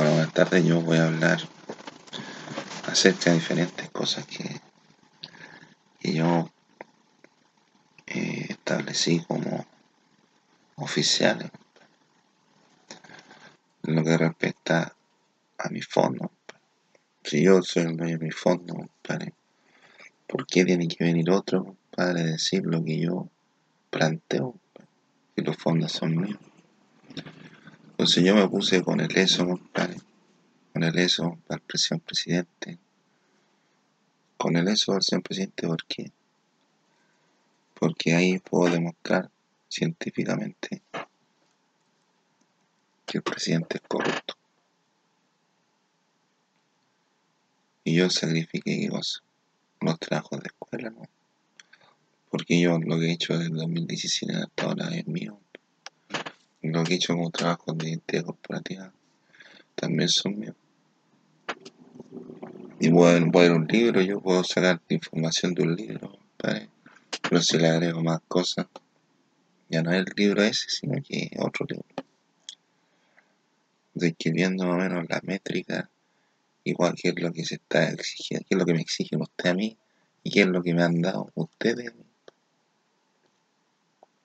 Hola, buenas tardes. Yo voy a hablar acerca de diferentes cosas que, que yo eh, establecí como oficiales en lo que respecta a mi fondo. Si yo soy el dueño de mi fondo, compadre, ¿por qué tiene que venir otro para decir lo que yo planteo? Que los fondos son míos. Entonces yo me puse con el ESO, compadre, con el ESO el señor presidente, con el ESO al señor presidente, ¿por qué? Porque ahí puedo demostrar científicamente que el presidente es corrupto. Y yo sacrifiqué los, los trabajos de escuela, ¿no? Porque yo lo que he hecho desde el 2017 hasta ahora es mío lo que he hecho como trabajo de identidad corporativa también son míos. Y voy a, leer un libro, yo puedo sacar información de un libro, pero si le agrego más cosas, ya no es el libro ese, sino que otro libro. Describiendo más o menos la métrica, igual que es lo que se está exigiendo, qué es lo que me exigen ustedes a mí y qué es lo que me han dado ustedes.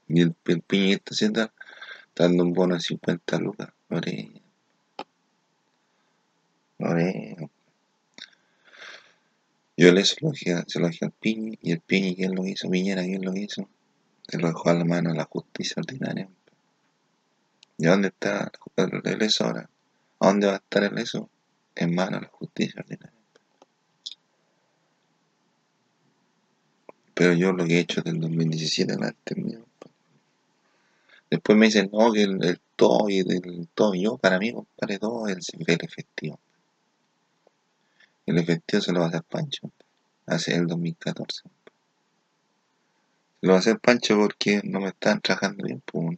Y el, el piñito haciendo dando un bono de 50 lucas. Lorena. Lorena. Yo le se lo dije al Piñi y el Piñi, ¿quién lo hizo? Piñera, ¿quién lo hizo? Se lo dejó a la mano a la justicia ordinaria. ¿Y dónde está el ESO ahora? ¿A dónde va a estar el ESO? En manos de la justicia ordinaria. Pero yo lo que he hecho desde el 2017 no he terminado. Después me dicen, no, que el, todo y el todo. Yo, para mí, compadre, todo es el, efectivo. El efectivo se lo va a hacer Pancho. Hace el 2014. Se lo va a hacer Pancho porque no me están trabajando bien. Pues,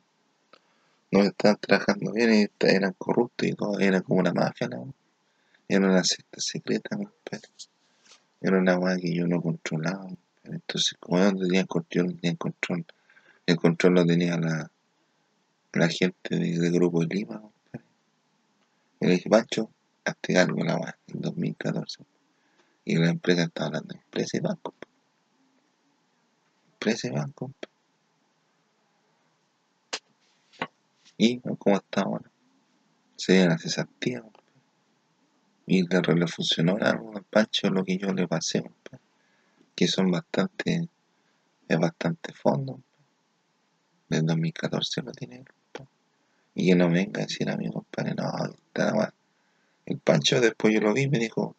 no me están trabajando bien y eran corruptos y todo. Era como una mafia, ¿no? Era una secta secreta, compadre. Era una weá que yo no controlaba. Entonces, como yo no tenía control, no tenía control. El control lo tenía la la gente del grupo de Lima, Y le dije, algo la weá, en 2014. Y la empresa estaba hablando de empresa y banco. Empresa y banco. Y cómo está ahora. Se dieron las cesantías. Y le, le funcionó algo al Pancho lo que yo le pasé. Que son bastante, es bastante fondo. Del 2014 lo tiene. Y que no venga a decir a mi compadre, no, está mal. El Pancho después yo lo vi y me dijo,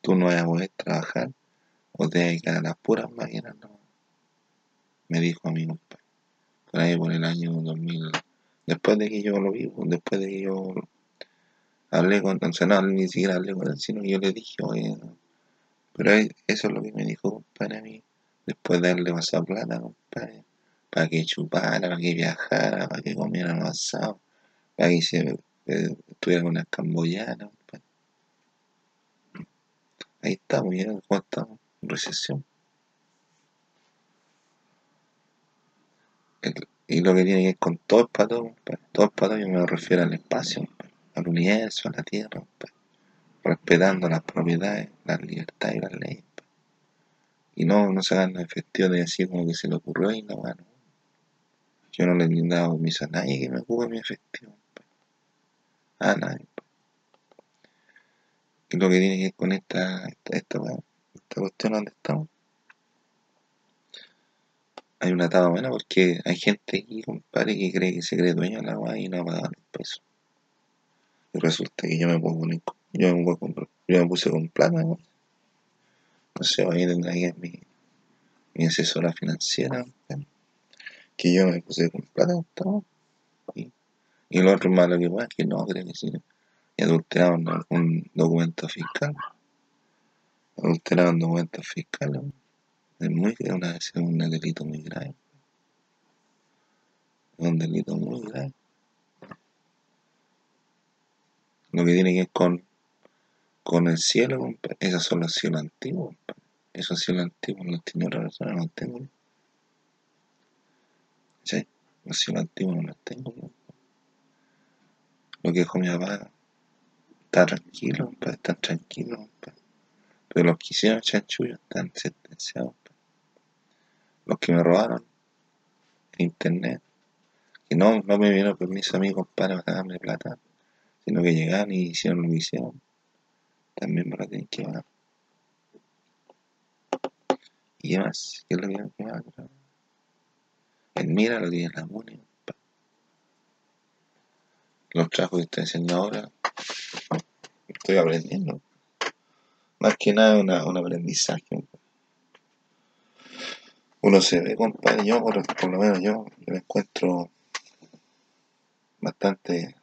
tú no vas a poder trabajar o te vas a las puras máquinas, no. Me dijo a mi compadre. Por ahí por el año 2000. Después de que yo lo vi, pues, después de que yo hablé con, o sea, no, ni siquiera hablé con él, sino yo le dije, oye, pero eso es lo que me dijo, compadre, a mí, después de darle pasado plata, compadre, para que chupara, para que viajara, para que comiera avanzado Ahí se eh, tuvieron una camboyana. Pues. Ahí estamos, ya, ¿cómo estamos? Recesión. y lo que tiene que ver con todo el pato, pues, todo el pato yo me refiero al espacio, pues, al universo, a la tierra, respetando las propiedades, las libertades y las leyes. Y no, no sacando efectivo de así como que se le ocurrió y no, bueno. Yo no le he dado permiso a nadie que me ocupe mi efectivo a nadie. Y lo que tiene que ver con esta, esta, esta, cuestión donde estamos. Hay una etapa buena porque hay gente aquí, compadre, que cree que se cree dueño de la agua y no ha pagado un peso. Y resulta que yo me pongo poner, yo me, comprar, yo me puse con plata, ¿no? no sé, ahí tendrá mi, mi asesora financiera, que yo me puse con plata, ¿no? Lo otro malo que es que no creo que sí. Y adulteraron un documento fiscal. Adulteraron documento fiscal. Es muy una, es un delito muy grave. Es un delito muy grave. Lo que tiene que ver con, con el cielo, esos son los cielos antiguos. Esos cielos antiguos los tiene otra no los tengo. ¿Sí? Los cielos antiguos no los tengo lo que dijo mi papá, está tranquilo, compadre, están tranquilos. Pero los que hicieron chanchullo están sentenciados. Los que me robaron en internet, que no, no me dieron permiso a mí, compadre, para darme plata, sino que llegaron y hicieron lo que hicieron, también me lo tienen que pagar. ¿Y qué más? ¿Qué es lo que me a El mira lo tiene la MUNI, los trabajos que estoy haciendo ahora, estoy aprendiendo. Más que nada una, un aprendizaje. Uno se ve, compadre, yo por, lo menos yo, me encuentro bastante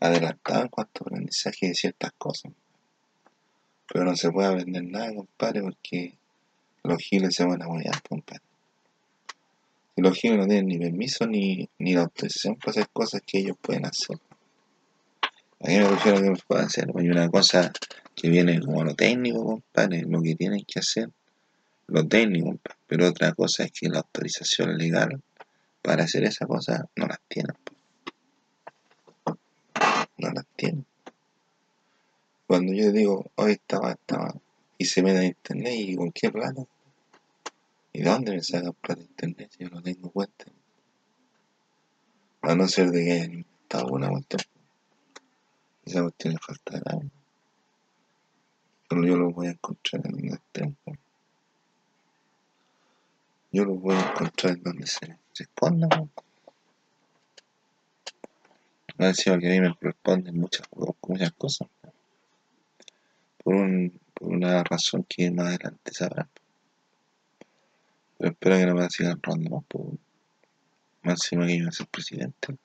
adelantado en cuanto a aprendizaje de ciertas cosas. Pero no se puede aprender nada, compadre, porque los giles se van a mover, compadre. Los giles no tienen ni permiso ni, ni la autorización para hacer cosas que ellos pueden hacer. A mí me refiero que pueden hacer. Hay una cosa que viene como lo técnico, compadre, lo que tienen que hacer, lo técnico, compadre. Pero otra cosa es que la autorización legal para hacer esa cosa no las tienen. No las tienen. Cuando yo digo, hoy estaba, estaba, y se me da internet y con qué plata, ¿Y de dónde me sacan plata internet yo no tengo cuenta? A no ser de que hayan inventado alguna cuestión. Esa cuestión le falta nada. Pero yo lo voy a encontrar en donde estén. Yo lo voy a encontrar en donde se, se escondan. No decía que a mí me corresponden muchas, muchas cosas. Por, un, por una razón que más adelante sabrán. Pero espero que no me sigan robando más, por máximo que yo a ser presidente.